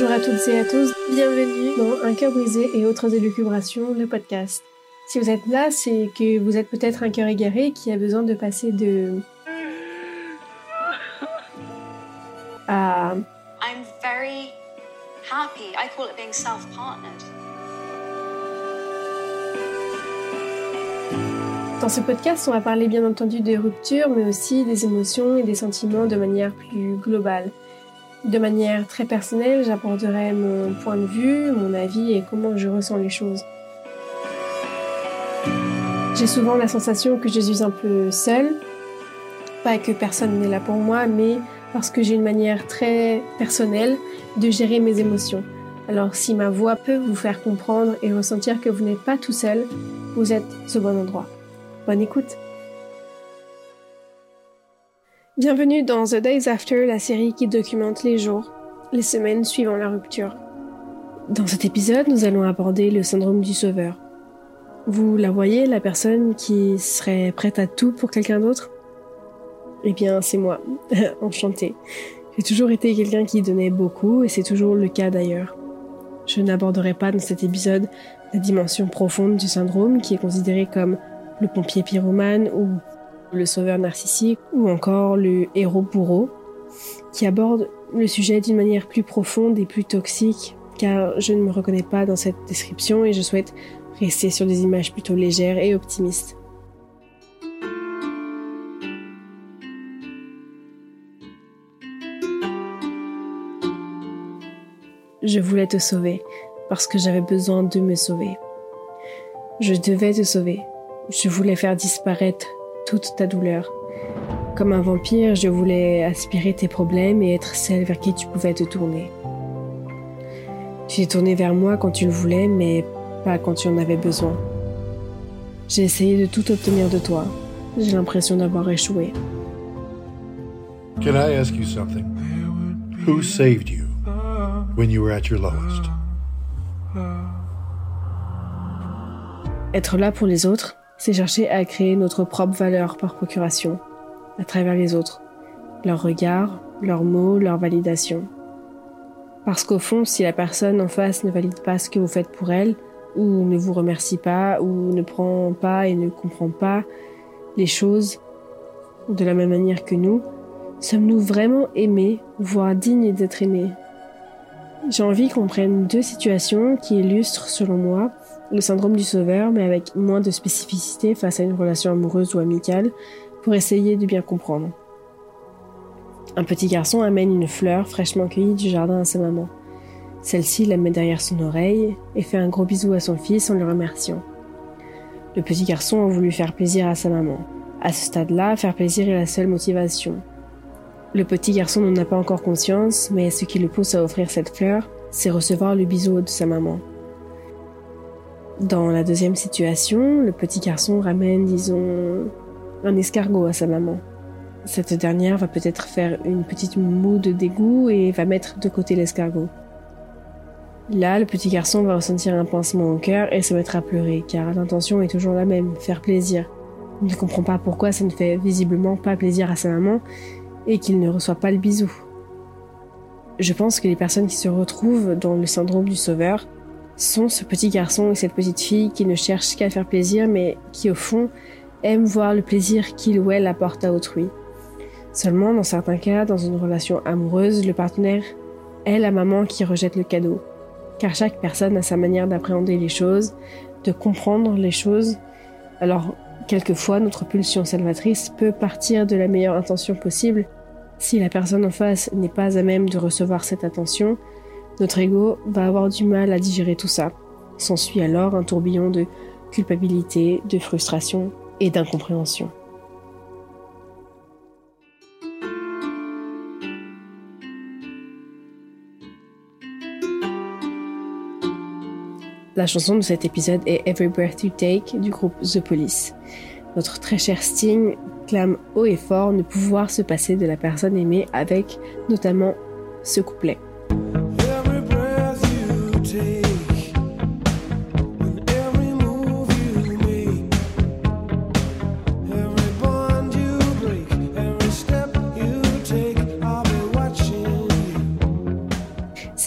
Bonjour à toutes et à tous, bienvenue dans Un cœur brisé et autres élucubrations, le podcast. Si vous êtes là, c'est que vous êtes peut-être un cœur égaré qui a besoin de passer de... à... I'm very happy. I call it being self-partnered. Dans ce podcast, on va parler bien entendu des ruptures, mais aussi des émotions et des sentiments de manière plus globale. De manière très personnelle, j'apporterai mon point de vue, mon avis et comment je ressens les choses. J'ai souvent la sensation que je suis un peu seule, pas que personne n'est là pour moi, mais parce que j'ai une manière très personnelle de gérer mes émotions. Alors si ma voix peut vous faire comprendre et ressentir que vous n'êtes pas tout seul, vous êtes au bon endroit. Bonne écoute. Bienvenue dans The Days After, la série qui documente les jours, les semaines suivant la rupture. Dans cet épisode, nous allons aborder le syndrome du sauveur. Vous la voyez, la personne qui serait prête à tout pour quelqu'un d'autre? Eh bien, c'est moi. Enchantée. J'ai toujours été quelqu'un qui donnait beaucoup et c'est toujours le cas d'ailleurs. Je n'aborderai pas dans cet épisode la dimension profonde du syndrome qui est considéré comme le pompier pyromane ou le sauveur narcissique ou encore le héros bourreau qui aborde le sujet d'une manière plus profonde et plus toxique car je ne me reconnais pas dans cette description et je souhaite rester sur des images plutôt légères et optimistes. Je voulais te sauver parce que j'avais besoin de me sauver. Je devais te sauver je voulais faire disparaître toute ta douleur. Comme un vampire, je voulais aspirer tes problèmes et être celle vers qui tu pouvais te tourner. Tu t'es tourné vers moi quand tu le voulais, mais pas quand tu en avais besoin. J'ai essayé de tout obtenir de toi. J'ai l'impression d'avoir échoué. Can I ask you something? Who saved you when you were at your lowest? Être là pour les autres, c'est chercher à créer notre propre valeur par procuration, à travers les autres, leurs regards, leurs mots, leur validation. Parce qu'au fond, si la personne en face ne valide pas ce que vous faites pour elle, ou ne vous remercie pas, ou ne prend pas et ne comprend pas les choses de la même manière que nous, sommes-nous vraiment aimés, voire dignes d'être aimés? J'ai envie qu'on prenne deux situations qui illustrent, selon moi, le syndrome du sauveur, mais avec moins de spécificité face à une relation amoureuse ou amicale, pour essayer de bien comprendre. Un petit garçon amène une fleur fraîchement cueillie du jardin à sa maman. Celle-ci la met derrière son oreille et fait un gros bisou à son fils en le remerciant. Le petit garçon a voulu faire plaisir à sa maman. À ce stade-là, faire plaisir est la seule motivation. Le petit garçon n'en a pas encore conscience, mais ce qui le pousse à offrir cette fleur, c'est recevoir le bisou de sa maman. Dans la deuxième situation, le petit garçon ramène, disons, un escargot à sa maman. Cette dernière va peut-être faire une petite moue de dégoût et va mettre de côté l'escargot. Là, le petit garçon va ressentir un pincement au cœur et se mettre à pleurer, car l'intention est toujours la même, faire plaisir. Il ne comprend pas pourquoi ça ne fait visiblement pas plaisir à sa maman et qu'il ne reçoit pas le bisou. Je pense que les personnes qui se retrouvent dans le syndrome du sauveur sont ce petit garçon et cette petite fille qui ne cherchent qu'à faire plaisir, mais qui au fond aiment voir le plaisir qu'il ou elle apporte à autrui. Seulement, dans certains cas, dans une relation amoureuse, le partenaire est la maman qui rejette le cadeau. Car chaque personne a sa manière d'appréhender les choses, de comprendre les choses. Alors, quelquefois, notre pulsion salvatrice peut partir de la meilleure intention possible. Si la personne en face n'est pas à même de recevoir cette attention, notre ego va avoir du mal à digérer tout ça. S'ensuit alors un tourbillon de culpabilité, de frustration et d'incompréhension. La chanson de cet épisode est Every Breath You Take du groupe The Police. Notre très cher Sting clame haut et fort ne pouvoir se passer de la personne aimée avec notamment ce couplet.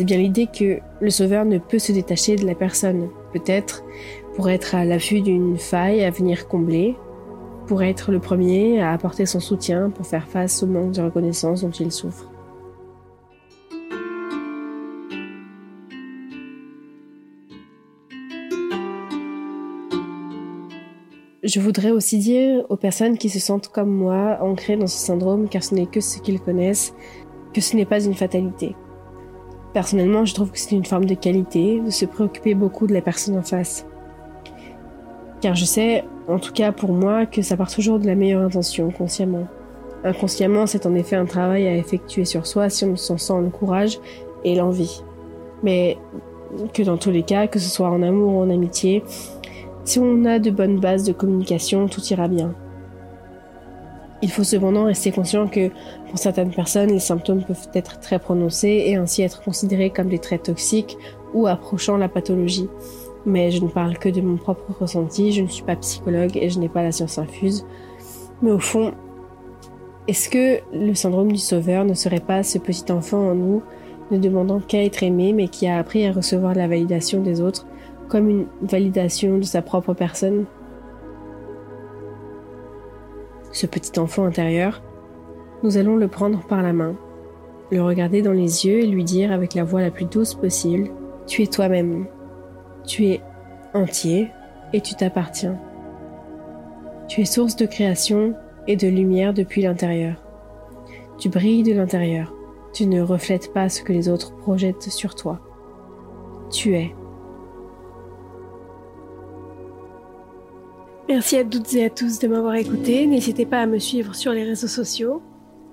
vient l'idée que le sauveur ne peut se détacher de la personne, peut-être pour être à l'affût d'une faille à venir combler, pour être le premier à apporter son soutien pour faire face au manque de reconnaissance dont il souffre. Je voudrais aussi dire aux personnes qui se sentent comme moi ancrées dans ce syndrome, car ce n'est que ce qu'ils connaissent, que ce n'est pas une fatalité. Personnellement, je trouve que c'est une forme de qualité de se préoccuper beaucoup de la personne en face. Car je sais, en tout cas pour moi, que ça part toujours de la meilleure intention, consciemment. Inconsciemment, c'est en effet un travail à effectuer sur soi si on s'en sent le courage et l'envie. Mais que dans tous les cas, que ce soit en amour ou en amitié, si on a de bonnes bases de communication, tout ira bien. Il faut cependant rester conscient que pour certaines personnes, les symptômes peuvent être très prononcés et ainsi être considérés comme des traits toxiques ou approchant la pathologie. Mais je ne parle que de mon propre ressenti, je ne suis pas psychologue et je n'ai pas la science infuse. Mais au fond, est-ce que le syndrome du sauveur ne serait pas ce petit enfant en nous, ne demandant qu'à être aimé, mais qui a appris à recevoir la validation des autres comme une validation de sa propre personne? Ce petit enfant intérieur, nous allons le prendre par la main, le regarder dans les yeux et lui dire avec la voix la plus douce possible, Tu es toi-même, tu es entier et tu t'appartiens. Tu es source de création et de lumière depuis l'intérieur. Tu brilles de l'intérieur. Tu ne reflètes pas ce que les autres projettent sur toi. Tu es. Merci à toutes et à tous de m'avoir écouté. N'hésitez pas à me suivre sur les réseaux sociaux.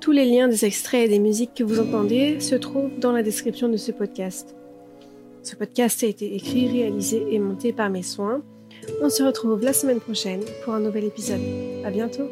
Tous les liens des extraits et des musiques que vous entendez se trouvent dans la description de ce podcast. Ce podcast a été écrit, réalisé et monté par mes soins. On se retrouve la semaine prochaine pour un nouvel épisode. À bientôt!